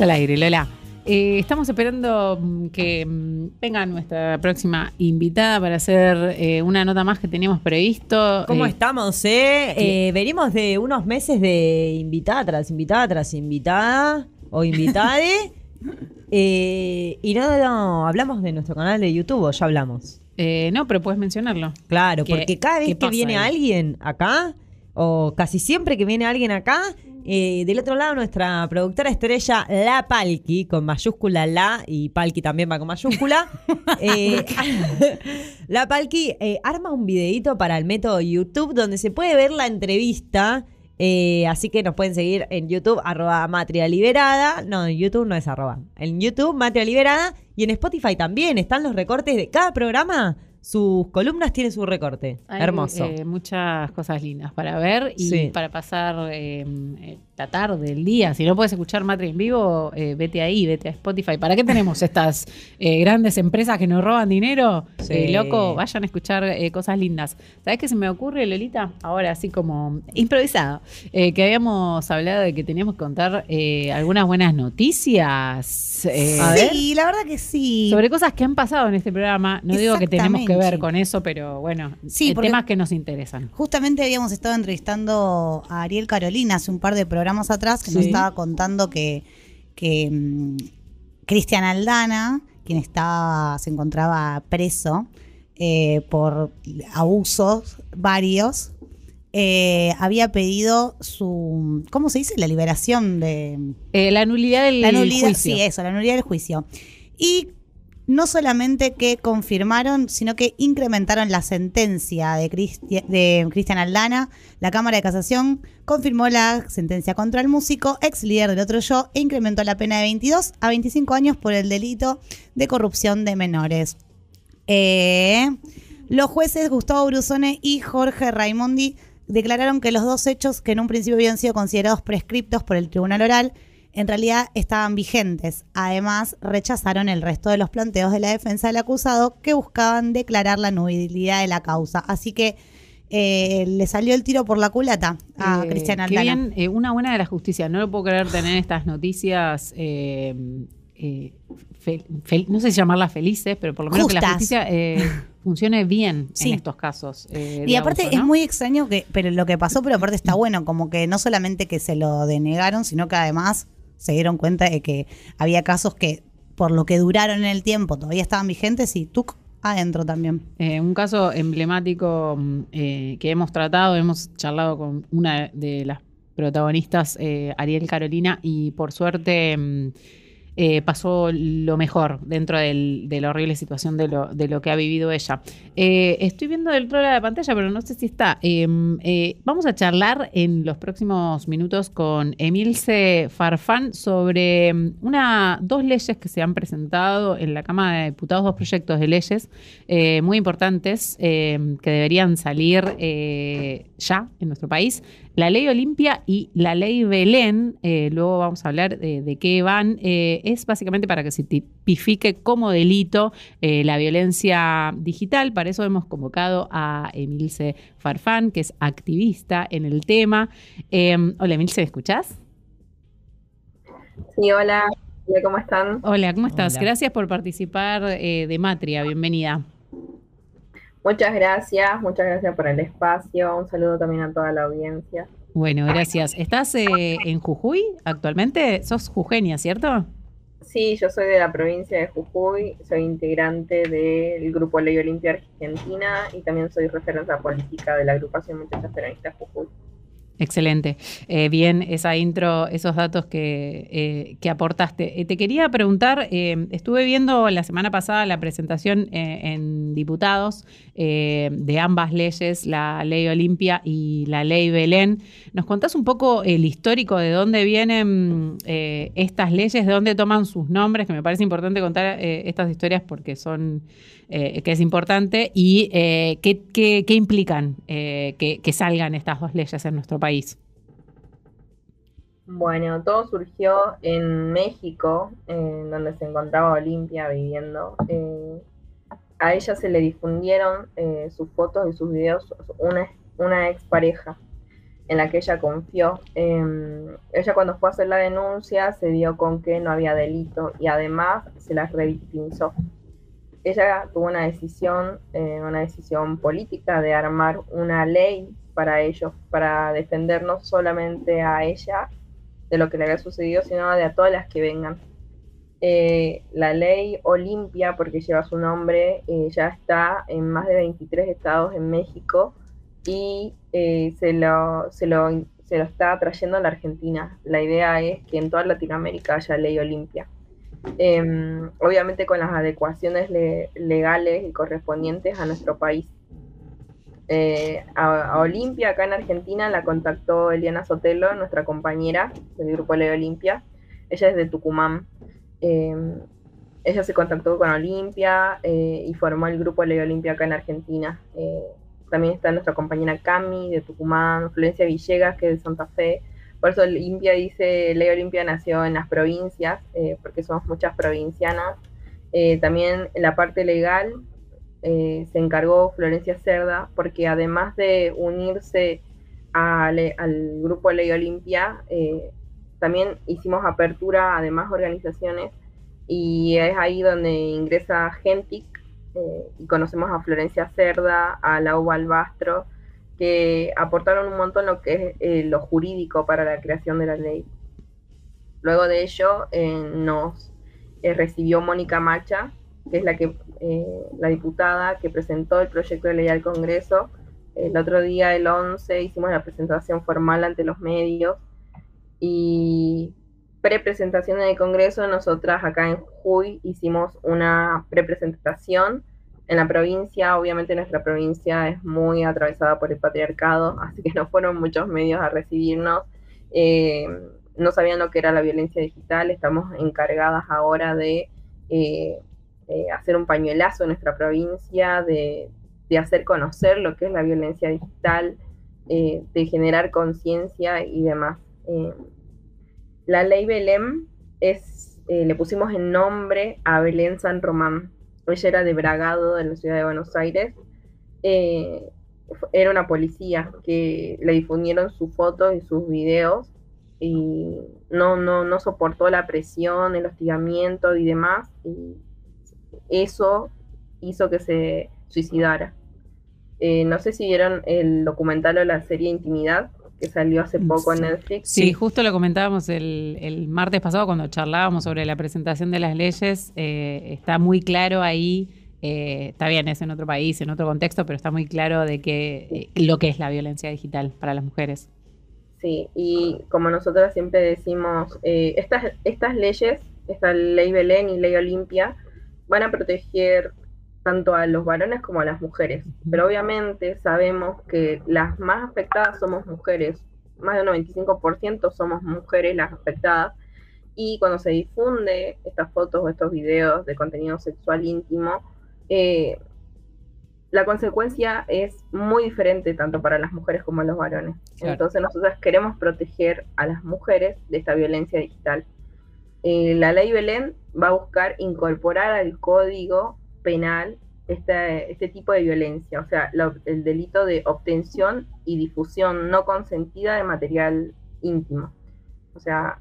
Al aire, Lola. Eh, estamos esperando mm, que mm, venga nuestra próxima invitada para hacer eh, una nota más que teníamos previsto. ¿Cómo Eh, estamos, eh? Venimos de unos meses de invitada tras invitada tras invitada o invitade. Y no, no, hablamos de nuestro canal de YouTube, o ya hablamos. no, pero puedes mencionarlo. Claro, ¿Qué- porque cada vez que viene ahí? alguien acá, o casi siempre que viene alguien acá, eh, del otro lado nuestra productora estrella, La Palki, con mayúscula La, y Palki también va con mayúscula. Eh, la Palki eh, arma un videito para el método YouTube donde se puede ver la entrevista. eh, así que nos pueden seguir en YouTube, arroba Matria Liberada. No, en YouTube no es arroba. En YouTube, Matria Liberada. Y en Spotify también están los recortes de cada programa. Sus columnas tienen su recorte. Hay, Hermoso. eh, muchas cosas lindas para ver y Sí. para pasar eh, eh, la tarde, el día. Si no puedes escuchar Matri en vivo, eh, vete ahí, vete a Spotify. ¿Para qué tenemos estas eh, grandes empresas que nos roban dinero? Sí. Eh, loco, vayan a escuchar eh, cosas lindas. ¿Sabes qué se me ocurre, Lolita? Ahora, así como improvisado, eh, que habíamos hablado de que teníamos que contar eh, algunas buenas noticias. eh, A ver. Sí, la verdad que sí. sobre cosas que han pasado en este programa. No digo que tenemos que ver con eso, pero bueno, Sí, eh, temas que nos interesan. Justamente habíamos estado entrevistando a Ariel Carolina hace un par de programas atrás que Sí. nos estaba contando que, que mm, Cristian Aldana, quien estaba, se encontraba preso eh, por abusos varios, eh, había pedido su, ¿cómo se dice? La liberación de, Eh, la nulidad del la nulidad, juicio. sí, eso, la nulidad del juicio. Y no solamente que confirmaron, sino que incrementaron la sentencia de, Cristi- Cristian Aldana. La Cámara de Casación confirmó la sentencia contra el músico, ex líder del otro yo, e incrementó la pena de 22 a 25 años por el delito de corrupción de menores. Eh, los jueces Gustavo Brusone y Jorge Raimondi declararon que los dos hechos que en un principio habían sido considerados prescriptos por el Tribunal Oral en realidad estaban vigentes. Además, rechazaron el resto de los planteos de la defensa del acusado que buscaban declarar la nulidad de la causa. Así que eh, le salió el tiro por la culata a Eh, Cristian qué Aldana. bien, eh, una buena de la justicia. No lo puedo creer tener estas noticias. eh, fel- fel- no sé si llamarlas felices, pero por lo menos que la Justas. justicia funcione bien Sí. en estos casos. Y aparte abuso, es muy extraño que, pero lo que pasó, pero aparte está bueno, como que no solamente que se lo denegaron, sino que además se dieron cuenta de que había casos que por lo que duraron en el tiempo todavía estaban vigentes y tú adentro también. Eh, un caso emblemático mm, eh, que hemos tratado, hemos charlado con una de las protagonistas, eh, Ariel Carolina, y por suerte mm, eh, pasó lo mejor dentro de la horrible situación de lo, que ha vivido ella. Eh, estoy viendo del otro lado de la pantalla, pero no sé si está. Eh, eh, vamos a charlar en los próximos minutos con Emilce Farfán sobre una, dos leyes que se han presentado en la Cámara de Diputados, dos proyectos de leyes muy importantes eh, que deberían salir ya en nuestro país. La ley Olimpia y la ley Belén, luego vamos a hablar de, de qué van, eh, es básicamente para que se tipifique como delito eh, la violencia digital. Para eso hemos convocado a Emilce Farfán, que es activista en el tema. Eh, hola Emilce, ¿me escuchás? Sí, hola, ¿cómo están? Hola, ¿cómo estás? Hola. Gracias por participar eh, de Matria, bienvenida. Muchas gracias, muchas gracias por el espacio. Un saludo también a toda la audiencia. Bueno, gracias. ¿Estás eh, en Jujuy actualmente? Sos jujeña, ¿cierto? Sí, yo soy de la provincia de Jujuy, soy integrante del Grupo Ley Olimpia Argentina y también soy referencia política de la agrupación Muchachas Peronistas Jujuy. Excelente. Eh, bien, esa intro, esos datos que, eh, que aportaste. Eh, te quería preguntar, estuve viendo la semana pasada la presentación en diputados de ambas leyes, la ley Olimpia y la ley Belén. ¿Nos contás un poco el histórico de dónde vienen estas leyes, de dónde toman sus nombres? Que me parece importante contar estas historias porque son, que es importante, y qué, qué- qué implican que, que salgan estas dos leyes en nuestro país. Bueno, todo surgió en México, donde se encontraba Olimpia viviendo. Eh, a ella se le difundieron eh, sus fotos y sus videos una, una expareja. en la que ella confió. Em, ella cuando fue a hacer la denuncia se dio con que no había delito y además se la revictimizó. Ella tuvo una decisión, eh, una decisión política de armar una ley para ellos, para defender no solamente a ella de lo que le había sucedido, sino de a todas las que vengan. Eh, la ley Olimpia, porque lleva su nombre, eh, ya está en más de 23 estados en México y se, lo, se, lo, se lo está trayendo a la Argentina. La idea es que en toda Latinoamérica haya ley Olimpia. Em, obviamente con las adecuaciones legales y correspondientes a nuestro país. a, Olimpia, acá en Argentina, la contactó Eliana Sotelo, nuestra compañera del grupo Ley Olimpia. Ella es de Tucumán. Em, ella se contactó con Olimpia eh, y formó el grupo Ley Olimpia acá en Argentina. Eh, también está nuestra compañera Cami de Tucumán, Florencia Villegas, que es de Santa Fe. Por eso dice, Ley Olimpia nació en las provincias, eh, porque somos muchas provincianas. también en la parte legal se encargó Florencia Cerda, porque además de unirse al grupo Ley Olimpia, también hicimos apertura a demás organizaciones y es ahí donde ingresa Gentic eh, y conocemos a Florencia Cerda, a Lau Albastro, que aportaron un montón lo que es eh, lo jurídico para la creación de la ley. Luego de ello eh, nos recibió Mónica Macha, que es la, que, la diputada que presentó el proyecto de ley al Congreso. El otro día, el 11, hicimos la presentación formal ante los medios y pre-presentación en el Congreso, nosotras acá en Jujuy hicimos una pre-presentación en la provincia. Obviamente nuestra provincia es muy atravesada por el patriarcado, así que no fueron muchos medios a recibirnos. Eh, no sabían lo que era la violencia digital. Estamos encargadas ahora de eh, hacer un pañuelazo en nuestra provincia, de, hacer conocer lo que es la violencia digital, eh, de generar conciencia y demás. Eh, la ley Belén es, eh, le pusimos el nombre a Belén San Román. Ella era de Bragado, de la ciudad de Buenos Aires. Eh, era una policía que le difundieron sus fotos y sus videos y no, no, no soportó la presión, el hostigamiento y demás. Y eso hizo que se suicidara. no sé si vieron el documental o la serie Intimidad que salió hace poco en Netflix. Sí, justo lo comentábamos el, martes pasado cuando charlábamos sobre la presentación de las leyes. Eh, está muy claro ahí, eh, está bien, es en otro país, en otro contexto, pero está muy claro de que eh, lo que es la violencia digital para las mujeres. Sí, y como nosotros siempre decimos, estas, estas leyes, esta ley Belén y ley Olimpia, van a proteger tanto a los varones como a las mujeres. Pero obviamente sabemos que las más afectadas somos mujeres, más del 95% somos mujeres las afectadas. Y cuando se difunde estas fotos o estos videos de contenido sexual íntimo, eh, la consecuencia es muy diferente tanto para las mujeres como los varones. Entonces nosotros queremos proteger a las mujeres de esta violencia digital. Eh, la ley Belén va a buscar incorporar al código penal este, este tipo de violencia, o sea, el delito de obtención y difusión no consentida de material íntimo. O sea,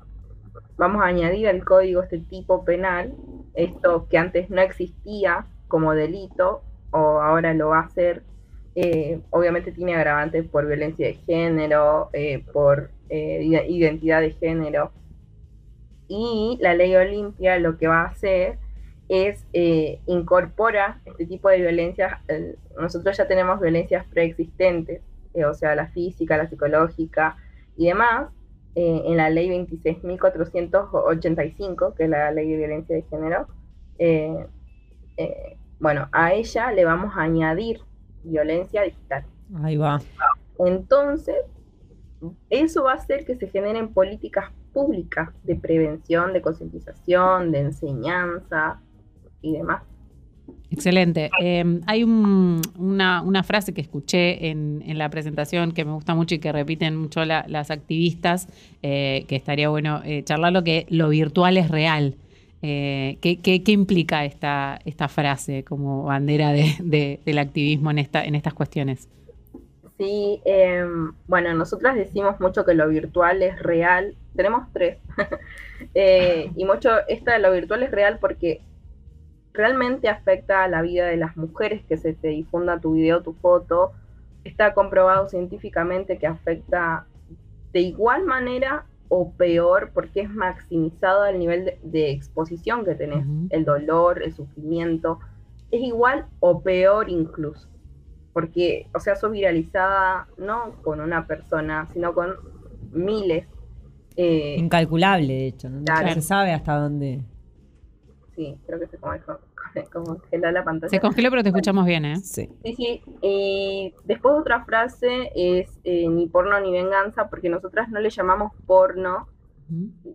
vamos a añadir al código este tipo penal, esto que antes no existía como delito o ahora lo va a hacer. Eh, obviamente tiene agravantes por violencia de género, eh, por eh, identidad de género. Y la ley Olimpia lo que va a hacer es eh, incorpora este tipo de violencias. nosotros ya tenemos violencias preexistentes, eh, o sea, la física, la psicológica y demás, eh, en la ley 26.485, que es la ley de violencia de género. bueno, a ella le vamos a añadir violencia digital. Ahí va. Entonces, eso va a hacer que se generen políticas públicas de prevención, de concientización, de enseñanza, y demás. Excelente. Em, hay una, frase que escuché en, la presentación que me gusta mucho y que repiten mucho las activistas, eh, que estaría bueno eh, charlar lo que lo virtual es real. Eh, ¿qué, implica esta, esta frase como bandera del activismo en, esta, en estas cuestiones? Sí, em, bueno, nosotras decimos mucho que lo virtual es real. Tenemos tres. Eh, y mucho, esta de lo virtual es real porque realmente afecta a la vida de las mujeres que se te difunda tu video, tu foto. Está comprobado científicamente que afecta de igual manera o peor porque es maximizado el nivel de, exposición que tenés, el dolor, el sufrimiento. Es igual o peor incluso porque, o sea, sos viralizada no con una persona, sino con miles. Eh, Incalculable, de hecho, ¿no? se sabe hasta dónde. Sí, creo que se congeló la pantalla. Se congeló, pero te escuchamos bien, ¿eh? Sí. Sí, sí. Y después otra frase es eh, ni porno ni venganza, porque nosotras no le llamamos porno,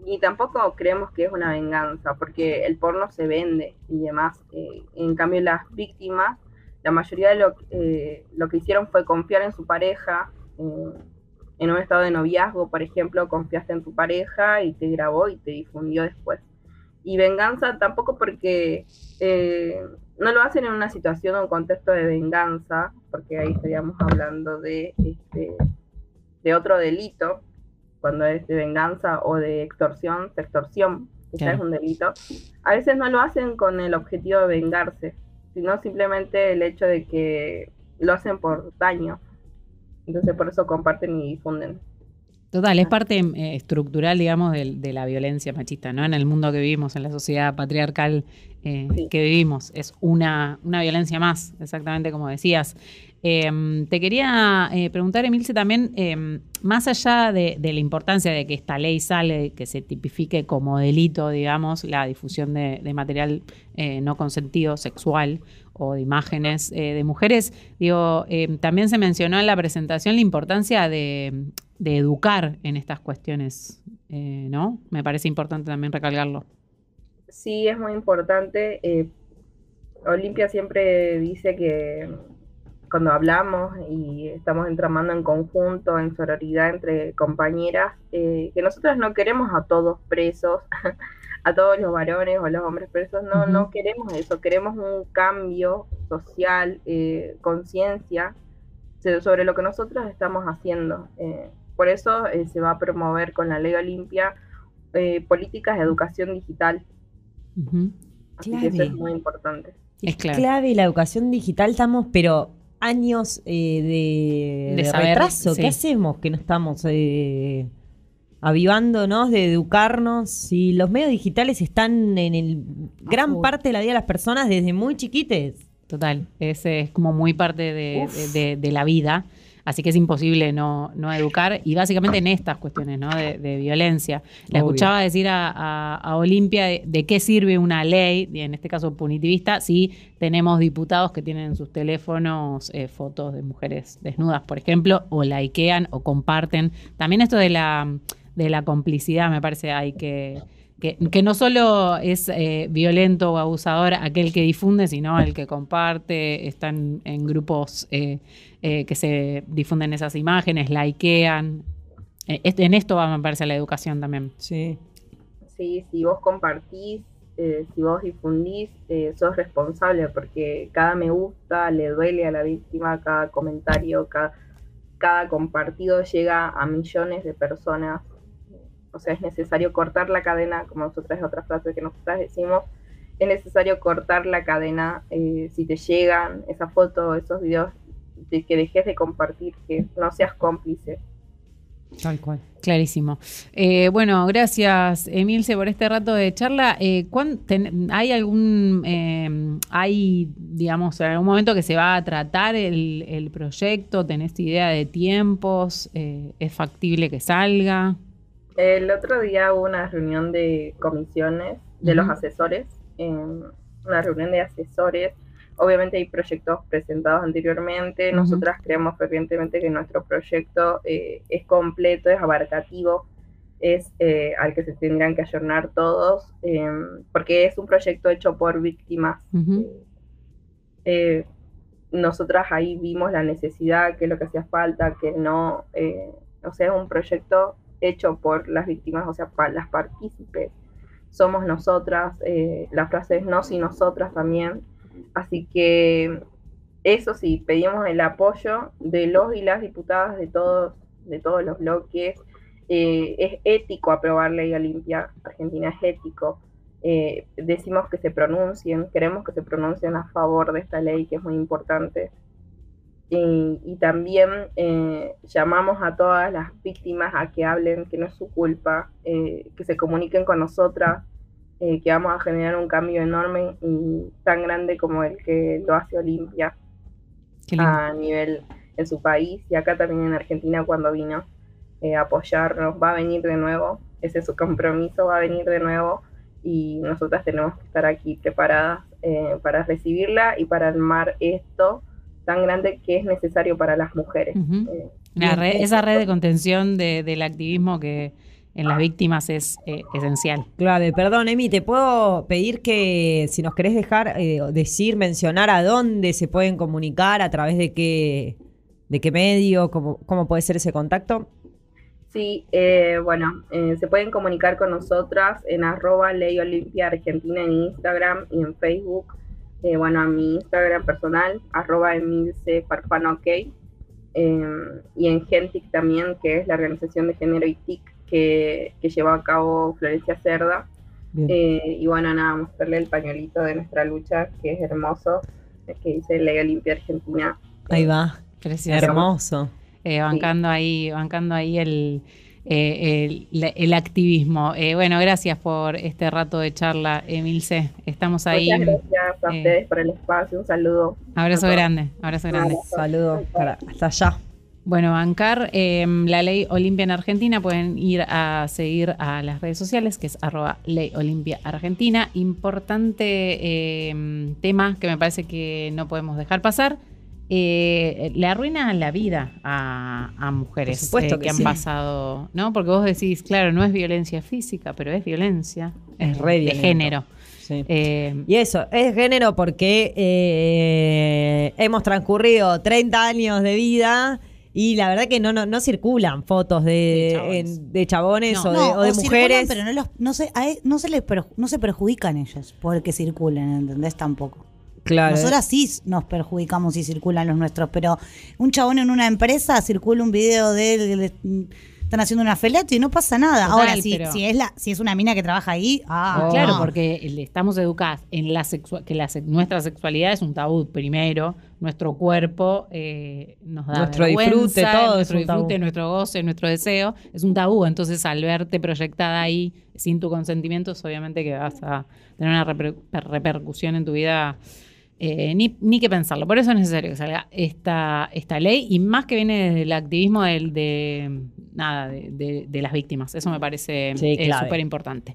ni tampoco creemos que es una venganza, porque el porno se vende y demás. Eh, en cambio, las víctimas la mayoría de lo, eh, lo que hicieron fue confiar en su pareja, en un estado de noviazgo, por ejemplo, confiaste en tu pareja y te grabó y te difundió después. Y venganza tampoco porque eh, no lo hacen en una situación o un contexto de venganza, porque ahí estaríamos hablando de, este, de otro delito, cuando es de venganza o de extorsión, extorsión, que es un delito. A veces no lo hacen con el objetivo de vengarse, sino simplemente el hecho de que lo hacen por daño. Entonces por eso comparten y difunden. Total, es parte eh, estructural, digamos, de, la violencia machista, ¿no? En el mundo que vivimos, en la sociedad patriarcal eh, que vivimos. Es una, una violencia más, exactamente como decías. Em, te quería eh, preguntar, Emilce, también, em, más allá de, la importancia de que esta ley sale, que se tipifique como delito, digamos, la difusión de, material no consentido sexual o de imágenes de mujeres, digo, em, también se mencionó en la presentación la importancia de de educar en estas cuestiones, eh, ¿no? Me parece importante también recalcarlo. Sí, es muy importante. Eh, Olimpia siempre dice que cuando hablamos y estamos entramando en conjunto, en sororidad entre compañeras, eh, que nosotros no queremos a todos presos, a todos los varones o los hombres presos, no, no queremos eso, queremos un cambio social, conciencia sobre lo que nosotros estamos haciendo. Por eso eh, se va a promover con la ley Olimpia eh, políticas de educación digital. Así que eso es muy importante. Es clave. la educación digital estamos, pero años eh, de, retraso. ¿Qué hacemos que no estamos avivándonos de educarnos? Si los medios digitales están en el gran parte de la vida de las personas desde muy chiquites. Total, ese es como muy parte de la vida. Así que es imposible no, educar y básicamente en estas cuestiones ¿no? de, violencia. Le escuchaba decir a, Olimpia de, qué sirve una ley, en este caso punitivista, si tenemos diputados que tienen en sus teléfonos eh, fotos de mujeres desnudas, por ejemplo, o likean o comparten. También esto de la, de la complicidad me parece hay que que, no solo es eh, violento o abusador aquel que difunde, sino el que comparte, están en grupos eh, eh, que se difunden esas imágenes, likean. en esto va, me parece, la educación también. Sí. Sí, si vos compartís, si vos difundís, sos responsable porque cada me gusta le duele a la víctima, cada comentario, cada, cada compartido llega a millones de personas o sea, es necesario cortar la cadena, como nosotras es otra frase que nosotras decimos, es necesario cortar la cadena eh, si te llegan esa foto, esos videos, de que dejes de compartir, que no seas cómplice. Tal cual. Clarísimo. Eh, bueno, gracias Emilce por este rato de charla. Eh, ¿Hay algún, eh, hay, digamos, en algún momento que se va a tratar el, el proyecto? ¿Tenés idea de tiempos? ¿Es factible que salga? El otro día hubo una reunión de comisiones de los asesores, una reunión de asesores. Obviamente hay proyectos presentados anteriormente. Nosotras creemos fervientemente que nuestro proyecto eh, es completo, es abarcativo, es eh, al que se tendrían que ayornar todos, em, porque es un proyecto hecho por víctimas. Eh, nosotras ahí vimos la necesidad, que es lo que hacía falta, que no, o sea, es un proyecto hecho por las víctimas, o sea, las partícipes. Somos nosotras, eh, la frase es no si nosotras también. Así que eso sí, pedimos el apoyo de los y las diputadas de todos, de todos los bloques. Eh, es ético aprobar ley Olimpia, Argentina es ético. Eh, decimos que se pronuncien, queremos que se pronuncien a favor de esta ley que es muy importante. Y también eh, llamamos a todas las víctimas a que hablen, que no es su culpa, que se comuniquen con nosotras, que vamos a generar un cambio enorme y tan grande como el que lo hace Olimpia a nivel en su país y acá también en Argentina cuando vino eh, a apoyarnos, va a venir de nuevo, ese es su compromiso, va a venir de nuevo y nosotras tenemos que estar aquí preparadas eh, para recibirla y para armar esto tan grande que es necesario para las mujeres. Eh, esa red de contención del activismo que, en las víctimas es eh, esencial. Clave, perdón, Emi, te puedo pedir que si nos querés dejar eh, decir, mencionar a dónde se pueden comunicar, a través de qué, de qué medio, cómo, cómo puede ser ese contacto. Sí, eh, bueno, se pueden comunicar con nosotras en arroba Ley Olimpia Argentina en Instagram y en Facebook. Bueno, a mi Instagram personal, arroba Emilce OK. y en Gentic también, que es la organización de género y TIC que, llevó a cabo Florencia Cerda. Eh, y bueno, nada, mostrarle el pañuelito de nuestra lucha, que es hermoso, que dice Ley Olimpia Argentina. Ahí va, precioso. Hermoso. Eh, bancando ahí, bancando ahí el, eh, el, activismo. bueno, gracias por este rato de charla, Emilce. Estamos ahí. Muchas gracias a ustedes por el espacio. Un saludo. Abrazo grande, abrazo grande. Saludos hasta allá. Bueno, bancar em, la ley Olimpia en Argentina, pueden ir a seguir a las redes sociales, que es arroba ley Olimpia Argentina. Importante em, tema que me parece que no podemos dejar pasar. Eh, le arruina la vida a, mujeres eh, que, han pasado, ¿no? Porque vos decís, claro, no es violencia física, pero es violencia es de género. Eh, y eso, es género porque hemos transcurrido 30 años de vida y la verdad que no, no, no circulan fotos de, de chabones, o, de, mujeres. pero no, los, no, se, e, no, se les no se perjudican ellos porque circulen, ¿entendés? Tampoco. Claro. Nosotras sí nos perjudicamos si circulan los nuestros, pero un chabón en una empresa circula un video de él están haciendo una feleta y no pasa nada. Ahora, si, si, es la, si es una mina que trabaja ahí, ah, claro, porque estamos educadas en la que la, nuestra sexualidad es un tabú primero, nuestro cuerpo eh, nos da nuestro disfrute, todo nuestro disfrute, nuestro goce, nuestro deseo es un tabú. Entonces, al verte proyectada ahí sin tu consentimiento, es obviamente que vas a tener una repercusión en tu vida eh, ni, ni, que pensarlo. Por eso es necesario que salga esta, esta ley y más que viene desde el activismo de, nada, de, las víctimas. Eso me parece eh, súper importante.